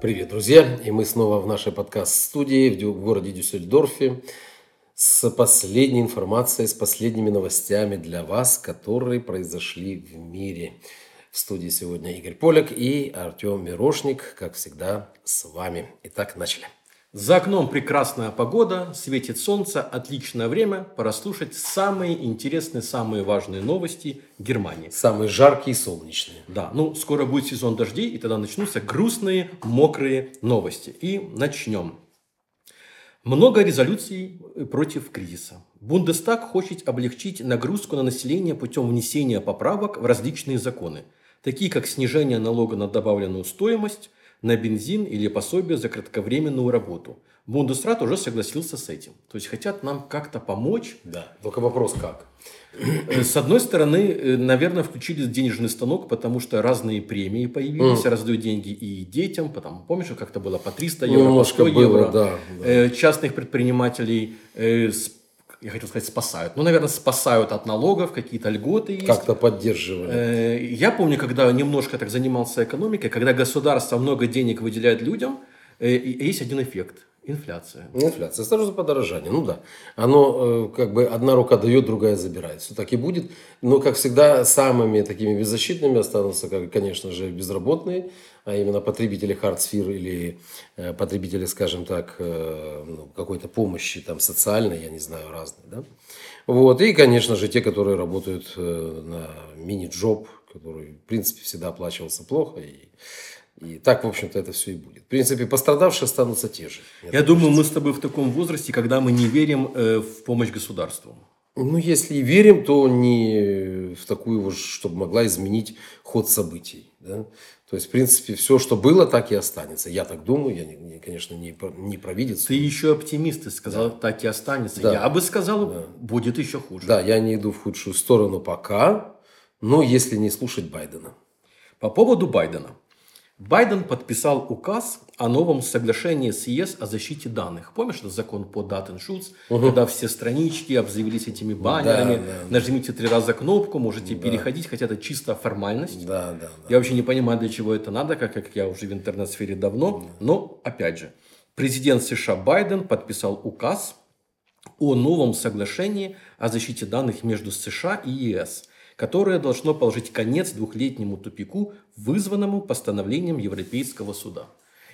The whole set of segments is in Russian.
Привет, друзья! И мы снова в нашей подкаст-студии в городе Дюссельдорфе с последней информацией, с последними новостями для вас, которые произошли в мире. В студии сегодня Игорь Поляк и Артем Мирошник, как всегда, с вами. Итак, начали. За окном прекрасная погода, светит солнце, отличное время пора слушать самые интересные, самые важные новости Германии. Самые жаркие и солнечные. Да, ну скоро будет сезон дождей, и тогда начнутся грустные, мокрые новости. И начнем. Много резолюций против кризиса. Бундестаг хочет облегчить нагрузку на население путем внесения поправок в различные законы, такие как снижение налога на добавленную стоимость, на бензин или пособие за кратковременную работу. Бундесрат уже согласился с этим. То есть хотят нам как-то помочь. Да, только вопрос как. Э, с одной стороны, э, наверное, включили денежный станок, потому что разные премии появились, mm. раздают деньги и детям, потом, помнишь, как-то было по 300 евро, ну, по 100 было, евро. Да, да. Э, частных предпринимателей с я хотел сказать, спасают. Ну, наверное, спасают от налогов, какие-то льготы есть. Как-то поддерживают. Э, я помню, когда немножко так занимался экономикой, когда государство много денег выделяет людям, э, есть один эффект – Инфляция. Инфляция. Сразу подорожание. Ну да. Оно э, как бы одна рука дает, другая забирает. Все так и будет. Но, как всегда, самыми такими беззащитными останутся, конечно же, безработные, а именно потребители хардсфер или э, потребители, скажем так, э, ну, какой-то помощи там социальной, я не знаю, разной. Да? Вот. И, конечно же, те, которые работают на мини-джоб, который, в принципе, всегда оплачивался плохо. И и так, в общем-то, это все и будет. В принципе, пострадавшие останутся те же. Я думаю, мы с тобой в таком возрасте, когда мы не верим э, в помощь государству. Ну, если и верим, то не в такую вот, чтобы могла изменить ход событий. Да? То есть, в принципе, все, что было, так и останется. Я так думаю, я, не, конечно, не, не провидец. Ты еще оптимист, ты сказал, да. так и останется. Да. Я бы сказал, да. будет еще хуже. Да, я не иду в худшую сторону пока, но если не слушать Байдена. По поводу Байдена. Байден подписал указ о новом соглашении с ЕС о защите данных. Помнишь, это закон по Датеншутс, угу. когда все странички обзавелись этими баннерами, да, да, нажмите три раза кнопку, можете да. переходить, хотя это чисто формальность. Да, да, да. Я вообще не понимаю, для чего это надо, как, как я уже в интернет-сфере давно. Да. Но, опять же, президент США Байден подписал указ о новом соглашении о защите данных между США и ЕС – которое должно положить конец двухлетнему тупику, вызванному постановлением Европейского суда.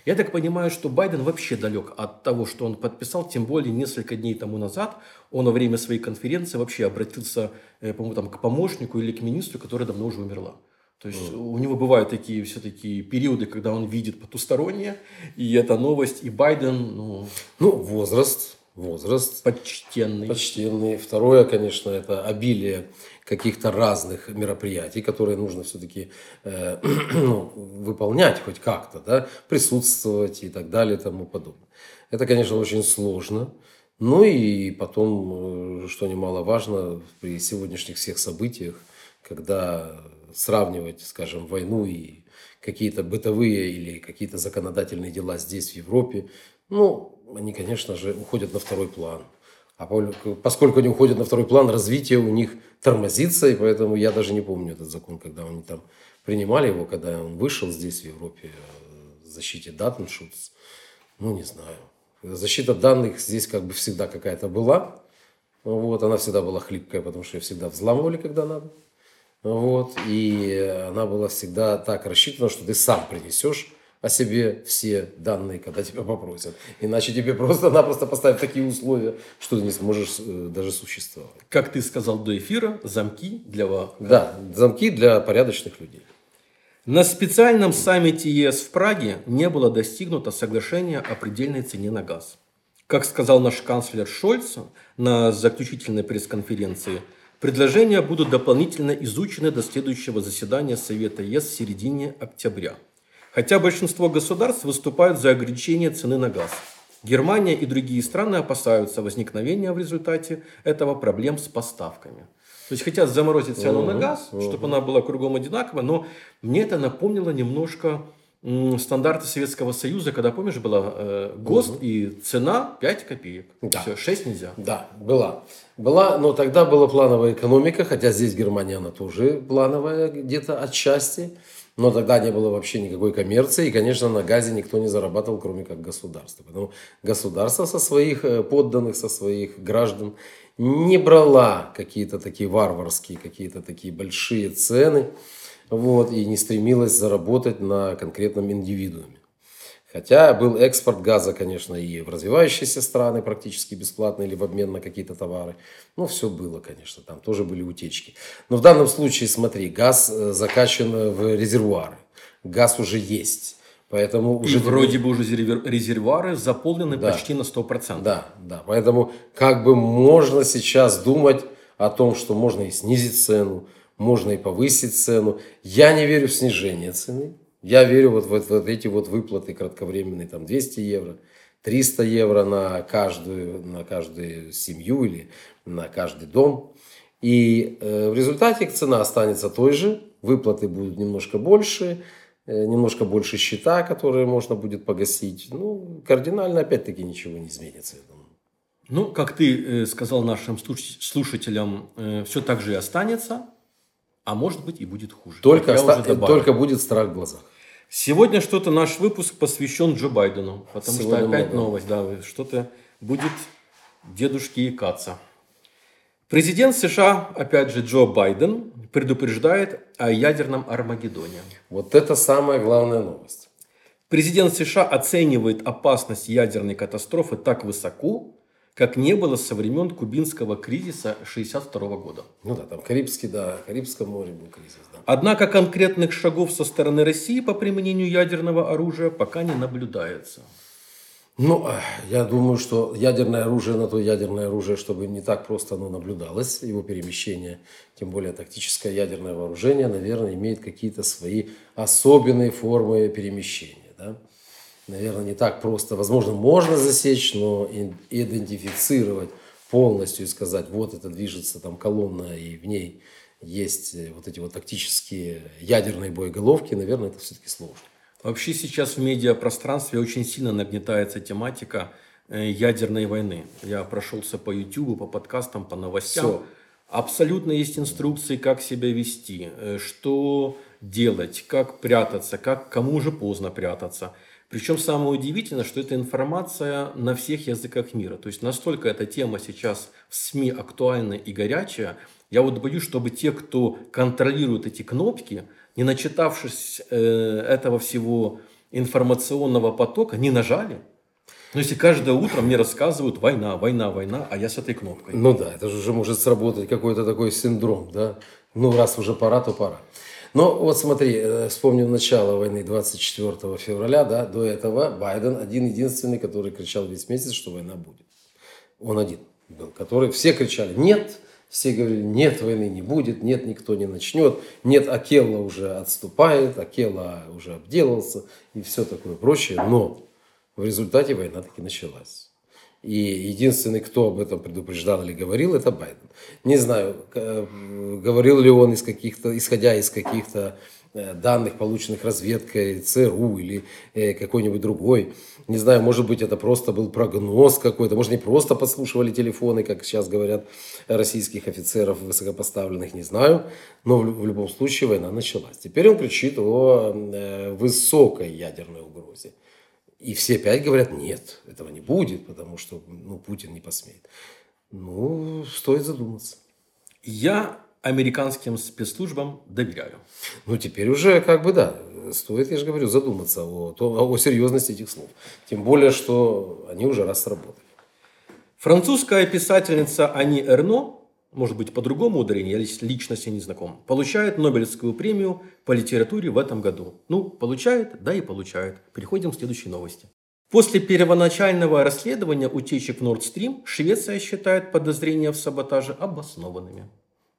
Я так понимаю, что Байден вообще далек от того, что он подписал, тем более несколько дней тому назад он во время своей конференции вообще обратился, э, по-моему, там, к помощнику или к министру, которая давно уже умерла. То есть mm. у него бывают такие все-таки периоды, когда он видит потустороннее, и это новость, и Байден, ну... Ну, возраст, возраст. Почтенный. Почтенный. Второе, конечно, это обилие каких-то разных мероприятий, которые нужно все-таки э, ну, выполнять хоть как-то, да, присутствовать и так далее и тому подобное. Это, конечно, очень сложно. Ну и потом, э, что немаловажно, при сегодняшних всех событиях, когда сравнивать, скажем, войну и какие-то бытовые или какие-то законодательные дела здесь, в Европе, ну, они, конечно же, уходят на второй план. А поскольку они уходят на второй план, развитие у них тормозится, и поэтому я даже не помню этот закон, когда они там принимали его, когда он вышел здесь, в Европе, о защите Датеншутс. Ну, не знаю. Защита данных здесь как бы всегда какая-то была. Вот, она всегда была хлипкая, потому что ее всегда взламывали, когда надо. Вот, и она была всегда так рассчитана, что ты сам принесешь о себе все данные, когда тебя попросят. Иначе тебе просто-напросто поставят такие условия, что ты не сможешь э, даже существовать. Как ты сказал до эфира, замки для вас. Да, замки для порядочных людей. На специальном саммите ЕС в Праге не было достигнуто соглашения о предельной цене на газ. Как сказал наш канцлер Шольц на заключительной пресс-конференции, предложения будут дополнительно изучены до следующего заседания Совета ЕС в середине октября – Хотя большинство государств выступают за ограничение цены на газ. Германия и другие страны опасаются возникновения в результате этого проблем с поставками. То есть хотят заморозить цену uh-huh, на газ, uh-huh. чтобы она была кругом одинаковая, но мне это напомнило немножко стандарты Советского Союза, когда, помнишь, была э, ГОСТ uh-huh. и цена 5 копеек. Да. Все, 6 нельзя. Да, была. Была, но тогда была плановая экономика, хотя здесь Германия, она тоже плановая где-то отчасти. Но тогда не было вообще никакой коммерции, и, конечно, на газе никто не зарабатывал, кроме как государства. Поэтому государство со своих э, подданных, со своих граждан не брала какие-то такие варварские, какие-то такие большие цены, вот, и не стремилась заработать на конкретном индивидууме. Хотя был экспорт газа, конечно, и в развивающиеся страны практически бесплатно или в обмен на какие-то товары. Ну, все было, конечно, там тоже были утечки. Но в данном случае, смотри, газ э, закачан в резервуары. Газ уже есть. Поэтому уже... И вроде бы уже резервуары заполнены да. почти на 100%. Да, да. Поэтому как бы можно сейчас думать о том, что можно и снизить цену, можно и повысить цену. Я не верю в снижение цены. Я верю вот в, вот эти вот выплаты кратковременные, там 200 евро, 300 евро на каждую, на каждую семью или на каждый дом. И э, в результате цена останется той же, выплаты будут немножко больше, э, немножко больше счета, которые можно будет погасить. Ну, кардинально опять-таки ничего не изменится, я думаю. Ну, как ты э, сказал нашим слушателям, э, все так же и останется, а может быть и будет хуже. Только, оста- только будет страх в глазах. Сегодня что-то наш выпуск посвящен Джо Байдену, потому Сегодня что опять много. новость, да, что-то будет дедушки икаться. Президент США, опять же Джо Байден, предупреждает о ядерном Армагеддоне. Вот это самая главная новость. Президент США оценивает опасность ядерной катастрофы так высоко, как не было со времен кубинского кризиса 1962 года. Ну да, там Карибский, да, Карибском море был кризис. Да. Однако конкретных шагов со стороны России по применению ядерного оружия пока не наблюдается. Ну, я думаю, что ядерное оружие на то ядерное оружие, чтобы не так просто оно наблюдалось, его перемещение, тем более тактическое ядерное вооружение, наверное, имеет какие-то свои особенные формы перемещения. Да? Наверное, не так просто. Возможно, можно засечь, но идентифицировать полностью и сказать, вот это движется там колонна, и в ней есть э, вот эти вот тактические ядерные боеголовки, наверное, это все-таки сложно. Вообще сейчас в медиапространстве очень сильно нагнетается тематика э, ядерной войны. Я прошелся по YouTube, по подкастам, по новостям. Все. Абсолютно есть инструкции, как себя вести, э, что делать, как прятаться, как кому уже поздно прятаться. Причем самое удивительное, что эта информация на всех языках мира. То есть настолько эта тема сейчас в СМИ актуальна и горячая. Я вот боюсь, чтобы те, кто контролирует эти кнопки, не начитавшись э, этого всего информационного потока, не нажали. Но если каждое утро мне рассказывают война, война, война, а я с этой кнопкой. Ну да, это же уже может сработать какой-то такой синдром, да. Ну раз уже пора, то пора. Но вот смотри, э, вспомним начало войны 24 февраля, да, до этого Байден один единственный, который кричал весь месяц, что война будет. Он один был, который все кричали «нет», все говорили, нет, войны не будет, нет, никто не начнет, нет, Акелла уже отступает, Акелла уже обделался и все такое прочее. Но в результате война таки началась. И единственный, кто об этом предупреждал или говорил, это Байден. Не знаю, говорил ли он из каких-то, исходя из каких-то э, данных, полученных разведкой ЦРУ или э, какой-нибудь другой. Не знаю, может быть, это просто был прогноз какой-то. Может, не просто подслушивали телефоны, как сейчас говорят российских офицеров высокопоставленных, не знаю. Но в любом случае война началась. Теперь он кричит о э, высокой ядерной угрозе. И все пять говорят, нет, этого не будет, потому что ну, Путин не посмеет. Ну, стоит задуматься. Я американским спецслужбам доверяю. Ну, теперь уже как бы да, стоит, я же говорю, задуматься о, о, о серьезности этих слов. Тем более, что они уже раз сработали. Французская писательница Ани Эрно может быть, по-другому ударение, я лично с ней не знаком, получает Нобелевскую премию по литературе в этом году. Ну, получает, да и получает. Переходим к следующей новости. После первоначального расследования утечек в Nord Stream Швеция считает подозрения в саботаже обоснованными.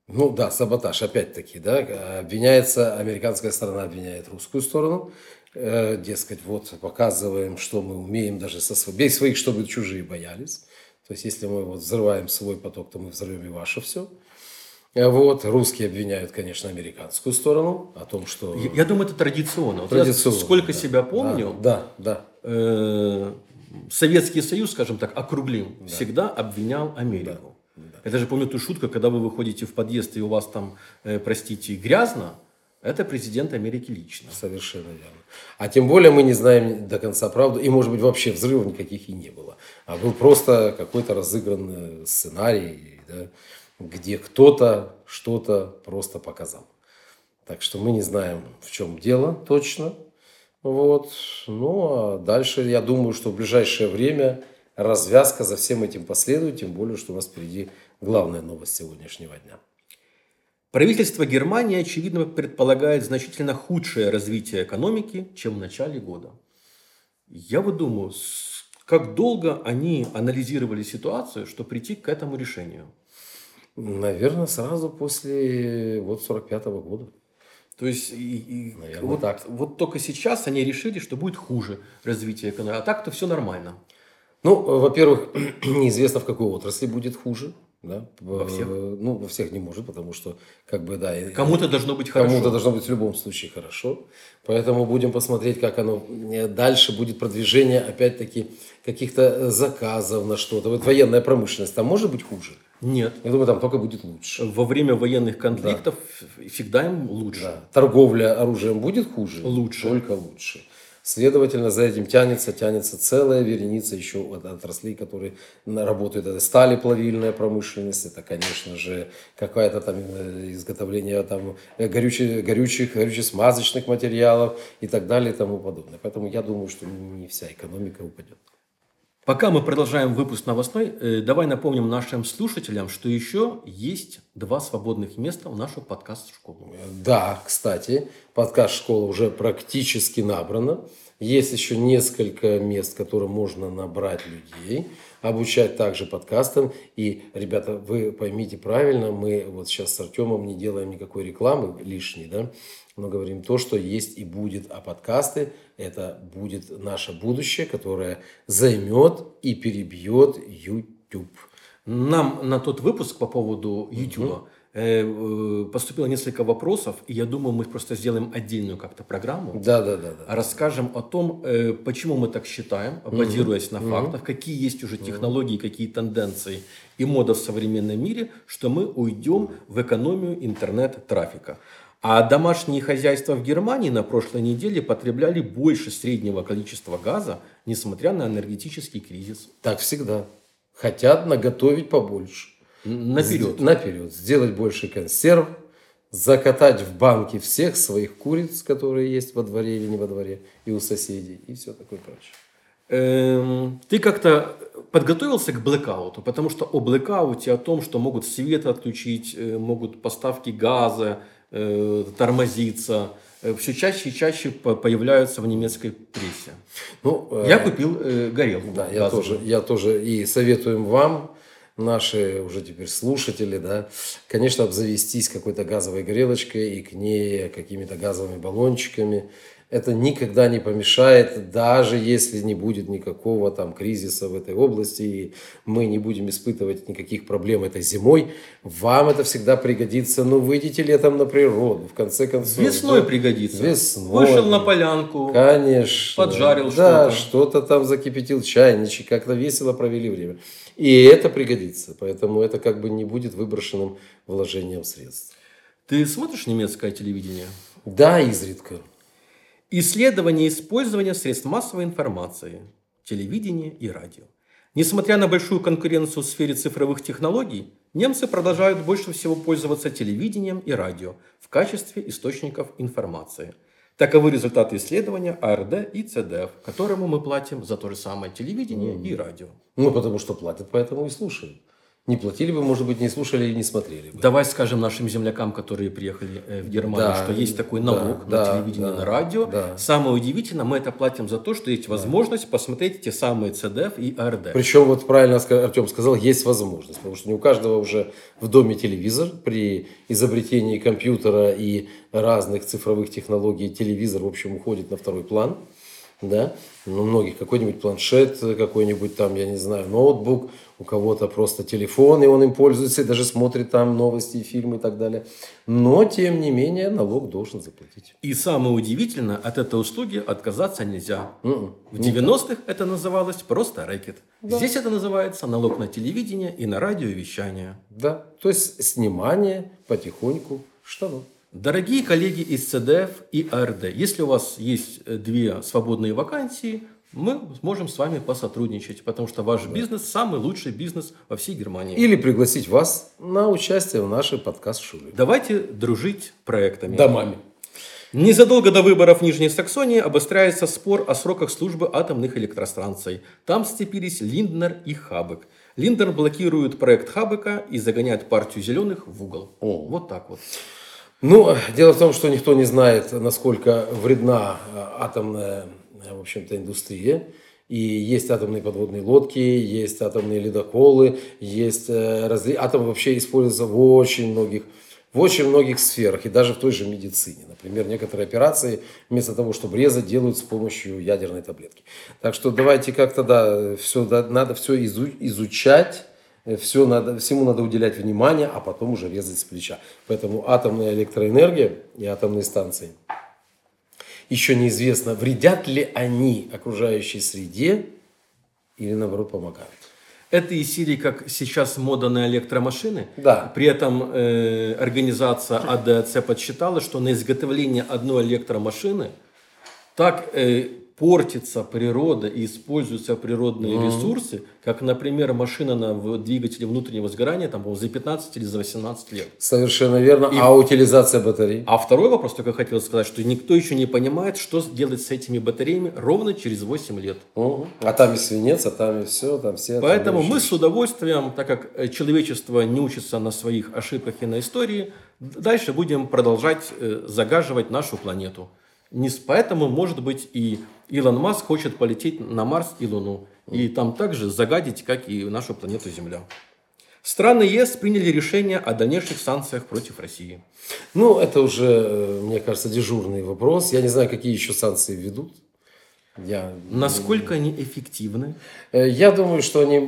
Ну да, саботаж, опять-таки, да, обвиняется, американская сторона обвиняет русскую сторону, э, дескать, вот показываем, что мы умеем даже со без своих, чтобы чужие боялись. То есть, если мы вот взрываем свой поток, то мы взорвем и ваше все. Вот. Русские обвиняют, конечно, американскую сторону о том, что... Я, я думаю, это традиционно. Вот традиционно сколько да. себя помню, да, да, э, Советский Союз, скажем так, округлим, да. всегда обвинял Америку. Да. Да. Это же помню ту шутку, когда вы выходите в подъезд, и у вас там, э, простите, грязно, Это президент Америки лично. Совершенно верно. А тем более мы не знаем до конца правду, и может быть вообще взрывов никаких и не было. А был просто какой-то разыгранный сценарий, да, где кто-то что-то просто показал. Так что мы не знаем, в чем дело точно. Вот. Ну, а дальше, я думаю, что в ближайшее время развязка за всем этим последует, тем более, что у нас впереди главная новость сегодняшнего дня. Правительство Германии, очевидно, предполагает значительно худшее развитие экономики, чем в начале года. Я вот думаю, как долго они анализировали ситуацию, чтобы прийти к этому решению? Наверное, сразу после вот 45 -го года. То есть и, и вот, так. вот только сейчас они решили, что будет хуже развитие экономики. А так-то все нормально. Ну, во-первых, неизвестно, в какой отрасли будет хуже. Да? Во всех? Ну, во всех не может, потому что, как бы, да. Кому-то должно быть хорошо. Кому-то должно быть в любом случае хорошо. Поэтому будем посмотреть, как оно э, дальше будет продвижение, опять-таки, каких-то заказов на что-то. Вот военная промышленность, там может быть хуже? Нет. Я думаю, там только будет лучше. Во время военных конфликтов да. всегда им лучше. Да. Торговля оружием будет хуже? Лучше. Только лучше. Следовательно, за этим тянется, тянется целая вереница еще отраслей, которые работают. Это стали плавильная промышленность, это, конечно же, какое-то там э, изготовление там, э, горючих, горючих, горюче-смазочных материалов и так далее и тому подобное. Поэтому я думаю, что не вся экономика упадет. Пока мы продолжаем выпуск новостной, э, давай напомним нашим слушателям, что еще есть два свободных места в нашу подкаст-школу. Да, кстати, подкаст-школа уже практически набрана. Есть еще несколько мест, которые можно набрать людей, обучать также подкастам. И, ребята, вы поймите правильно, мы вот сейчас с Артемом не делаем никакой рекламы лишней, да, но говорим то, что есть и будет. А подкасты – это будет наше будущее, которое займет и перебьет YouTube. Нам на тот выпуск по поводу YouTube угу. поступило несколько вопросов, и я думаю, мы просто сделаем отдельную как-то программу. Да, да, да, да. Расскажем о том, э, почему мы так считаем, базируясь угу. на фактах, угу. какие есть уже технологии, какие тенденции и мода в современном мире, что мы уйдем в экономию интернет-трафика. А домашние хозяйства в Германии на прошлой неделе потребляли больше среднего количества газа, несмотря на энергетический кризис. Так всегда. Хотят наготовить побольше. Наперед. Наперед. Сделать больше консерв, закатать в банки всех своих куриц, которые есть во дворе или не во дворе, и у соседей, и все такое прочее. Эм, ты как-то подготовился к блэкауту, потому что о блэкауте, о том, что могут свет отключить, э, могут поставки газа, тормозится, э, все чаще и чаще появляются в немецкой прессе. Ну, э, я купил э, горелку. Да, я тоже, я тоже и советуем вам, наши уже теперь слушатели, да, конечно, обзавестись какой-то газовой горелочкой и к ней какими-то газовыми баллончиками это никогда не помешает, даже если не будет никакого там кризиса в этой области, и мы не будем испытывать никаких проблем этой зимой, вам это всегда пригодится. Ну, выйдите летом на природу, в конце концов. Весной да? пригодится. Весной. Вышел на полянку. Конечно. Поджарил да, что-то. Да, что-то там закипятил чайничек, как-то весело провели время. И это пригодится, поэтому это как бы не будет выброшенным вложением средств. Ты смотришь немецкое телевидение? Да, изредка. Исследование использования средств массовой информации, телевидения и радио. Несмотря на большую конкуренцию в сфере цифровых технологий, немцы продолжают больше всего пользоваться телевидением и радио в качестве источников информации. Таковы результаты исследования АРД и ЦДФ, которому мы платим за то же самое телевидение mm. и радио. Ну, потому что платят, поэтому и слушают не платили бы, может быть, не слушали или не смотрели бы. Давай скажем нашим землякам, которые приехали э, в Германию, да, что есть такой налог да, на да, телевидение, да, на радио. Да. Самое удивительное, мы это платим за то, что есть возможность да. посмотреть те самые ЦДФ и АРД. Причем, вот правильно Артем сказал, есть возможность, потому что не у каждого уже в доме телевизор. При изобретении компьютера и разных цифровых технологий телевизор, в общем, уходит на второй план да, ну, многих какой-нибудь планшет, какой-нибудь там, я не знаю, ноутбук, у кого-то просто телефон, и он им пользуется, и даже смотрит там новости, фильмы и так далее. Но, тем не менее, налог должен заплатить. И самое удивительное, от этой услуги отказаться нельзя. Mm-mm. В 90-х это называлось просто рэкет. Да. Здесь это называется налог на телевидение и на радиовещание. Да, то есть снимание потихоньку штанов. Дорогие коллеги из ЦДФ и АРД, если у вас есть э, две свободные вакансии, мы сможем с вами посотрудничать, потому что ваш бизнес самый лучший бизнес во всей Германии. Или пригласить вас на участие в нашей подкаст-шуле. Давайте дружить проектами. Домами. Незадолго до выборов в Нижней Саксонии обостряется спор о сроках службы атомных электростанций. Там сцепились Линднер и Хабек. Линднер блокирует проект Хабека и загоняет партию зеленых в угол. О. Вот так вот. Ну, дело в том, что никто не знает, насколько вредна э, атомная, в общем-то, индустрия. И есть атомные подводные лодки, есть атомные ледоколы, есть э, разли... атом вообще используется в очень многих в очень многих сферах, и даже в той же медицине. Например, некоторые операции вместо того, чтобы резать, делают с помощью ядерной таблетки. Так что давайте как-то, да, все, да, надо все изучать, все надо, всему надо уделять внимание, а потом уже резать с плеча. Поэтому атомная электроэнергия и атомные станции еще неизвестно, вредят ли они окружающей среде или наоборот помогают. Это из серии, как сейчас мода на электромашины. Да. При этом э, организация АДЦ подсчитала, что на изготовление одной электромашины так э, портится природа и используются природные mm-hmm. ресурсы, как, например, машина на двигателе внутреннего сгорания там, за 15 или за 18 лет. Совершенно верно. И... А утилизация батарей? А второй вопрос, только хотел сказать, что никто еще не понимает, что делать с этими батареями ровно через 8 лет. Угу. А там и свинец, а там и все, там все. Поэтому мы с удовольствием, так как э, человечество не учится на своих ошибках и на истории, дальше будем продолжать э, загаживать нашу планету. Не поэтому, может быть, и Илон Маск хочет полететь на Марс и Луну. И там также загадить, как и нашу планету Земля. Страны ЕС приняли решение о дальнейших санкциях против России. Ну, это уже, э, мне кажется, дежурный вопрос. Я не знаю, какие еще санкции введут. Я... Насколько они эффективны? Э, я думаю, что они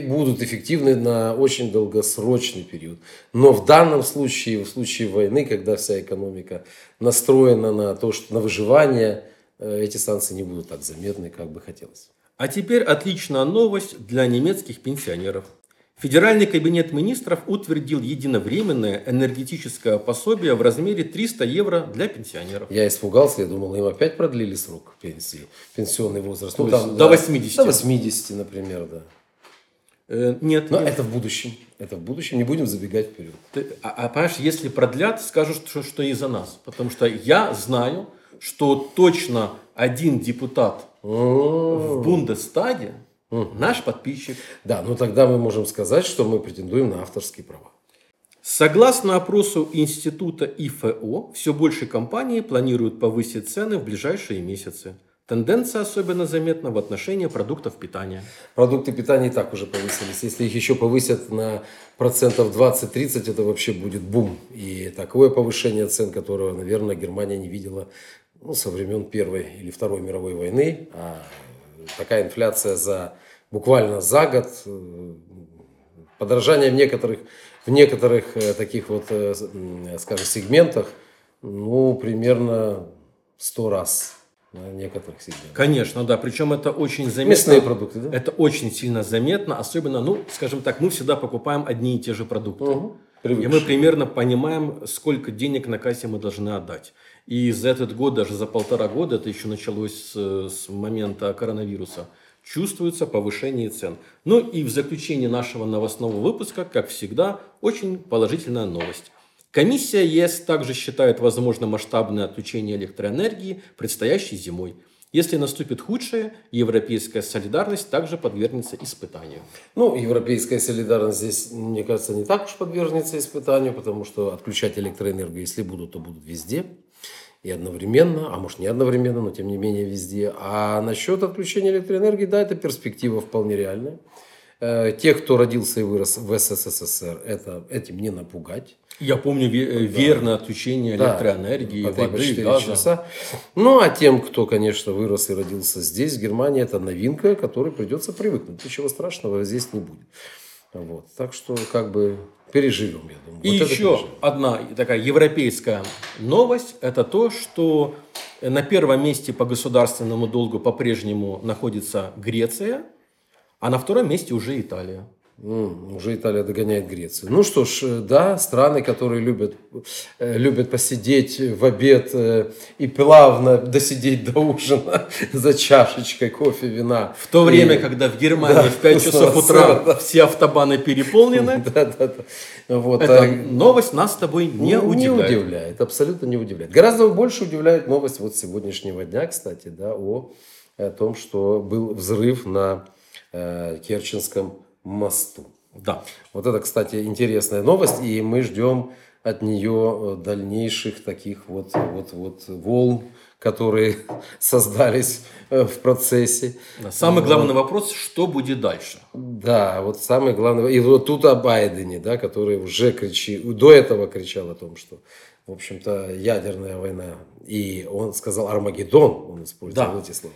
будут эффективны на очень долгосрочный период. Но в данном случае, в случае войны, когда вся экономика настроена на то, что на выживание, эти санкции не будут так заметны, как бы хотелось. А теперь отличная новость для немецких пенсионеров. Федеральный кабинет министров утвердил единовременное энергетическое пособие в размере 300 евро для пенсионеров. Я испугался, я думал, им опять продлили срок пенсии, пенсионный возраст. Ну, там, до 80. До 80, например, да. Э, нет. Но нет. это в будущем. Это в будущем. Не будем забегать вперед. Ты, а, а понимаешь, если продлят, скажут, что, что из-за нас. Потому что я знаю, что точно один депутат в Бундестаге Наш подписчик. Да, ну тогда мы можем сказать, что мы претендуем на авторские права. Согласно опросу института ИФО, все больше компаний планируют повысить цены в ближайшие месяцы. Тенденция особенно заметна в отношении продуктов питания. Продукты питания и так уже повысились. Если их еще повысят на процентов 20-30, это вообще будет бум. И такое повышение цен, которого, наверное, Германия не видела ну, со времен Первой или Второй мировой войны. А такая инфляция за буквально за год, э, подорожание в некоторых, в некоторых э, таких вот, э, скажем, сегментах, ну, примерно сто раз на некоторых сегментах. Конечно, да. Причем это очень заметно. Мясные продукты, да? Это очень сильно заметно. Особенно, ну, скажем так, мы всегда покупаем одни и те же продукты. Угу. И мы примерно понимаем, сколько денег на кассе мы должны отдать. И за этот год, даже за полтора года, это еще началось с, с момента коронавируса, чувствуется повышение цен. Ну и в заключение нашего новостного выпуска, как всегда, очень положительная новость. Комиссия ЕС также считает возможно масштабное отключение электроэнергии предстоящей зимой. Если наступит худшее, европейская солидарность также подвергнется испытанию. Ну, европейская солидарность здесь, мне кажется, не так уж подвергнется испытанию, потому что отключать электроэнергию, если будут, то будут везде и одновременно, а может не одновременно, но тем не менее везде. А насчет отключения электроэнергии, да, это перспектива вполне реальная. Э, те, кто родился и вырос в СССР, это, этим не напугать. Я помню ве- да. верное отключение электроэнергии, да, воды, газа. Часа. Ну, а тем, кто, конечно, вырос и родился здесь, в Германии, это новинка, которой придется привыкнуть. Ничего страшного здесь не будет. Вот. Так что, как бы, переживем, я думаю. И вот еще одна такая европейская новость, это то, что на первом месте по государственному долгу по-прежнему находится Греция, а на втором месте уже Италия. Уже Италия догоняет Грецию. Ну что ж, э, да, страны, которые любят, э, любят посидеть в обед э, и плавно досидеть до ужина за чашечкой кофе, вина. В то время, И- когда в Германии Да, в 5 часов утра сыра. все автобаны переполнены, Да, да, да. Вот, эта а, новость нас с тобой не ну, удивляет. Не удивляет, абсолютно не удивляет. Гораздо больше удивляет новость вот сегодняшнего дня, кстати, да, о, о том, что был взрыв на э, Керченском мосту. Да. Вот это, кстати, интересная новость, и мы ждем от нее э, дальнейших таких вот, вот, вот волн, которые создались э, в процессе. Самый главный вопрос, что будет дальше? Да, вот самое главное. И вот тут о Байдене, да, который уже кричит, до этого кричал о том, что, в общем-то, ядерная война. И он сказал Армагеддон, он использовал Да. эти слова.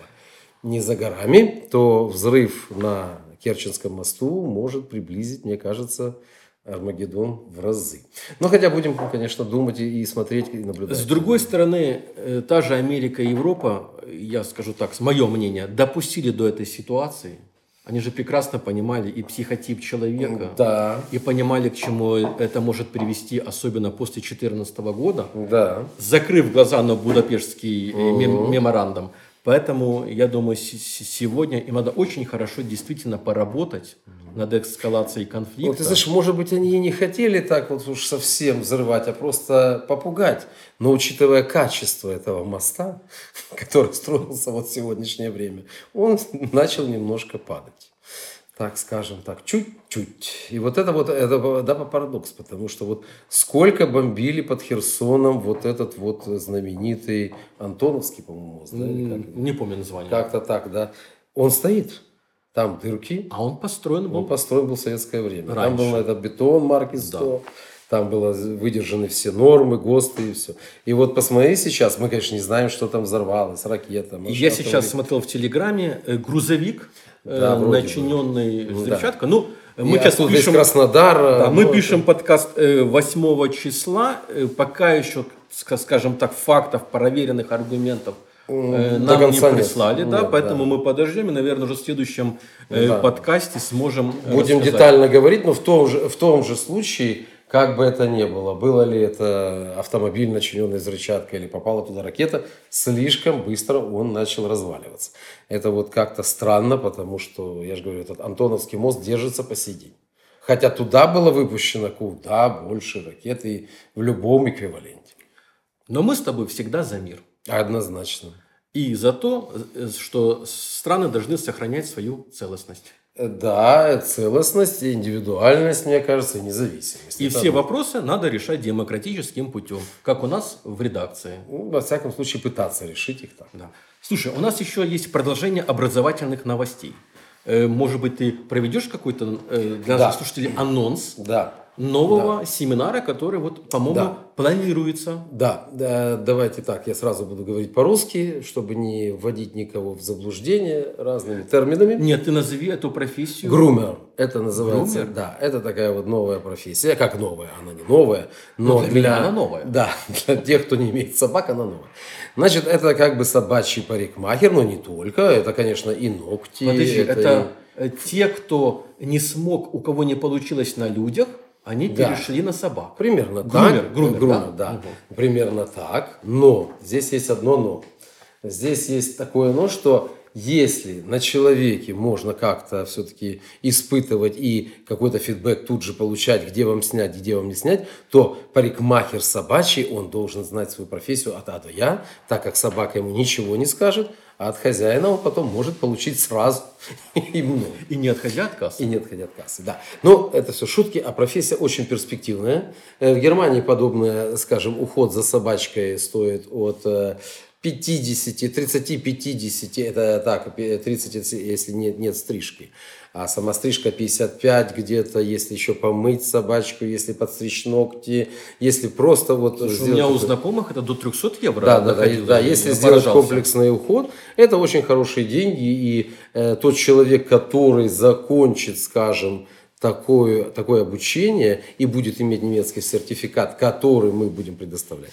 Не за горами, то взрыв на Керченском мосту может приблизить, мне кажется, Армагеддон в разы. Но хотя будем, конечно, думать и смотреть, и наблюдать. С другой стороны, э, та же Америка и Европа, я скажу так, с мое мнение, допустили до этой ситуации. Они же прекрасно понимали и психотип человека, Да, и понимали, к чему это может привести, особенно после 2014 года, да. закрыв глаза на Будапештский мем- меморандум. Поэтому, я думаю, сегодня им надо очень хорошо действительно поработать над эскалацией конфликта. Вот, ты знаешь, может быть, они и не хотели так вот уж совсем взрывать, а просто попугать. Но учитывая качество этого моста, который строился вот в сегодняшнее время, он начал немножко падать. Так скажем так, чуть-чуть. И вот это вот, это, да, парадокс, потому что вот сколько бомбили под Херсоном вот этот вот знаменитый Антоновский, по-моему, мост, да, или как? Не помню название. как-то так, да. Он стоит, там дырки, А он построен был он построен был в советское время. Там Раньше. был этот бетон марки 100. Там было выдержаны все нормы, ГОСТы и все. И вот посмотри сейчас, мы, конечно, не знаем, что там взорвалось, ракета. Я сейчас смотрел в Телеграме э, грузовик, Да, вроде бы. начиненный Ну, да. взрывчаткой. Ну, И мы сейчас оттуда из пишем, Краснодара. да, мы ну, пишем подкаст э, 8 числа. Э, Пока еще, ска- скажем так, фактов, проверенных аргументов э, до нам не конца нет. прислали, да, Нет, поэтому да. мы подождем и, наверное, уже в следующем э, Да. подкасте сможем э, Будем рассказать. детально говорить, но в том, же, в том же случае, как бы это ни было, было ли это автомобиль, начиненный взрывчаткой, или попала туда ракета, слишком быстро он начал разваливаться. Это вот как-то странно, потому что, я же говорю, этот Антоновский мост держится по сей день. Хотя туда было выпущено куда больше ракет и в любом эквиваленте. Но мы с тобой всегда за мир. Однозначно. И за то, э, что страны должны сохранять свою целостность. Да, целостность, индивидуальность, мне кажется, и независимость. И Это все одно. вопросы надо решать демократическим путем, как у нас в редакции. Ну, во всяком случае, пытаться решить их так. Да. Слушай, у нас еще есть продолжение образовательных новостей. Э, Может быть, ты проведешь какой-то э, для Да. наших слушателей анонс Да. Нового семинара, который, вот, по-моему, Да. планируется. Да, да, давайте так, я сразу буду говорить по-русски, чтобы не вводить никого в заблуждение разными терминами. Нет, ты назови эту профессию. Грумер, это называется, Грумер? да, это такая вот новая профессия, как новая, она не новая, но Ну, для меня она новая. Да, для тех, кто не имеет собак, она новая. Значит, это как бы собачий парикмахер, но не только, это, конечно, и ногти. Подожди, это это, э, те, кто не смог, у кого не получилось на людях, они Да. перешли на собак. Примерно Грумер, так. грумер, Грумер, да? да. Примерно так. Но здесь есть одно но. Здесь есть такое но, что если на человеке можно как-то все-таки испытывать и какой-то фидбэк тут же получать, где вам снять, где вам не снять, то парикмахер собачий, он должен знать свою профессию от А до Я, так как собака ему ничего не скажет, а от хозяина он потом может получить сразу и много. И не отходя от кассы. И не отходя от кассы, да. Но это все шутки, а профессия очень перспективная. Э, В Германии подобное, скажем, уход за собачкой стоит от э, 50, 30-50, это так, 30, если- нет, нет стрижки. А сама стрижка 55 где-то, если еще помыть собачку, если подстричь ногти, если просто вот Слушай, у сделать меня у знакомых это до 300 евро. да, да, да, да. Если сделать поражался. комплексный уход, это очень хорошие деньги. И э, тот человек, который закончит, скажем, такое, такое обучение и будет иметь немецкий сертификат, который мы будем предоставлять,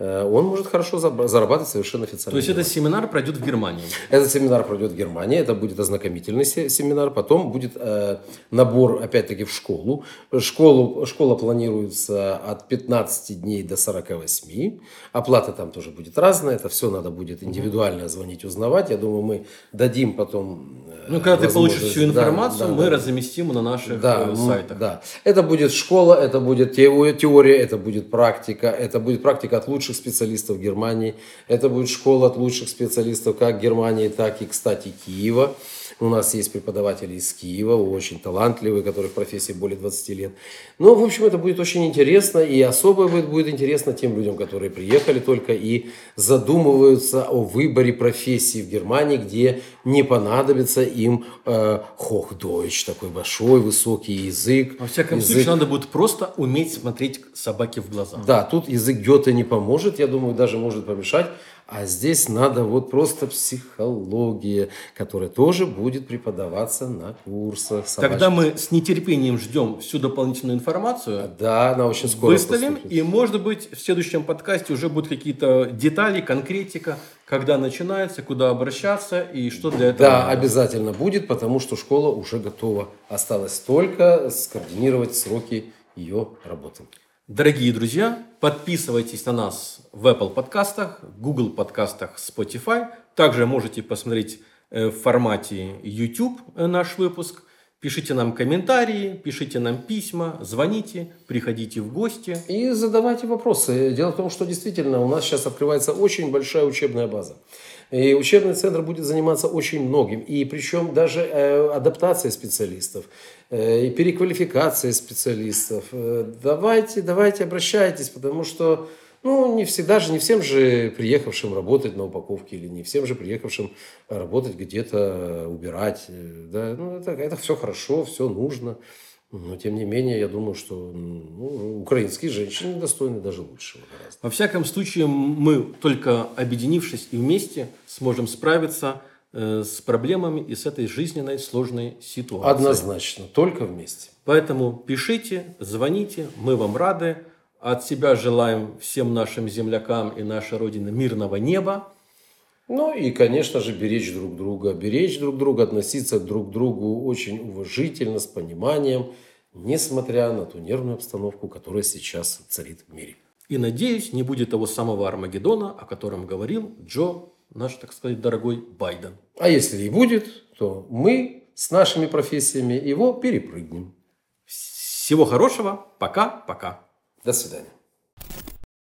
он может хорошо зарабатывать совершенно официально. То есть этот семинар пройдет в Германии. Этот семинар пройдет в Германии, это будет ознакомительный се- семинар, потом будет э, набор, опять-таки, в школу. Школу. Школа планируется от 15 дней до 48. Оплата там тоже будет разная, это все надо будет индивидуально звонить, узнавать. Я думаю, мы дадим потом... Ну, когда ты получишь всю да, информацию, да, мы да. разместим на наших Да, э, м, сайтах. да. Это будет школа, это будет тео- теория, это будет практика, это будет практика от лучших специалистов Германии, это будет школа от лучших специалистов как Германии, так и, кстати, Киева. У нас есть преподаватели из Киева, очень талантливые, которые в профессии более 20 лет. Ну, в общем, это будет очень интересно, и особо будет, будет интересно тем людям, которые приехали только и задумываются о выборе профессии в Германии, где не понадобится им э, Hochdeutsch, такой большой, высокий язык. Во всяком Язык- случае, надо будет просто уметь смотреть собаке в глаза. Да, тут язык Гёте не поможет, я думаю, даже может помешать. А здесь надо вот просто психология, которая тоже будет преподаваться на курсах. Тогда собачьих. мы с нетерпением ждем всю дополнительную информацию, Да, она очень скоро выставим, поступит. и, может быть, в следующем подкасте уже будут какие-то детали, конкретика, когда начинается, куда обращаться и что для этого Да, надо. обязательно будет, потому что школа уже готова. Осталось только скоординировать сроки ее работы. Дорогие друзья, подписывайтесь на нас в Apple подкастах, Google подкастах, Spotify. Также можете посмотреть э, в формате YouTube э, наш выпуск. Пишите нам комментарии, пишите нам письма, звоните, приходите в гости. И задавайте вопросы. Дело в том, что действительно у нас сейчас открывается очень большая учебная база. И учебный центр будет заниматься очень многим. И причем даже э, адаптацией специалистов, э, и переквалификацией специалистов. Э, давайте, давайте обращайтесь, потому что ну, не всегда же, не всем же приехавшим работать на упаковке, или не всем же приехавшим работать где-то, убирать. э, Да? Ну, это, это все хорошо, все нужно. Но, тем не менее, я думаю, что ну, украинские женщины достойны даже лучшего гораздо. Во всяком случае, мы только объединившись и вместе сможем справиться э, с проблемами и с этой жизненной сложной ситуацией. Однозначно, только вместе. Поэтому пишите, звоните, мы вам рады. От себя желаем всем нашим землякам и нашей Родине мирного неба. Ну и, конечно же, беречь друг друга. Беречь друг друга, относиться друг к другу очень уважительно, с пониманием, несмотря на ту нервную обстановку, которая сейчас царит в мире. И надеюсь, не будет того самого Армагеддона, о котором говорил Джо, наш, так сказать, дорогой Байден. А если и будет, то мы с нашими профессиями его перепрыгнем. Всего хорошего. Пока-пока. До свидания.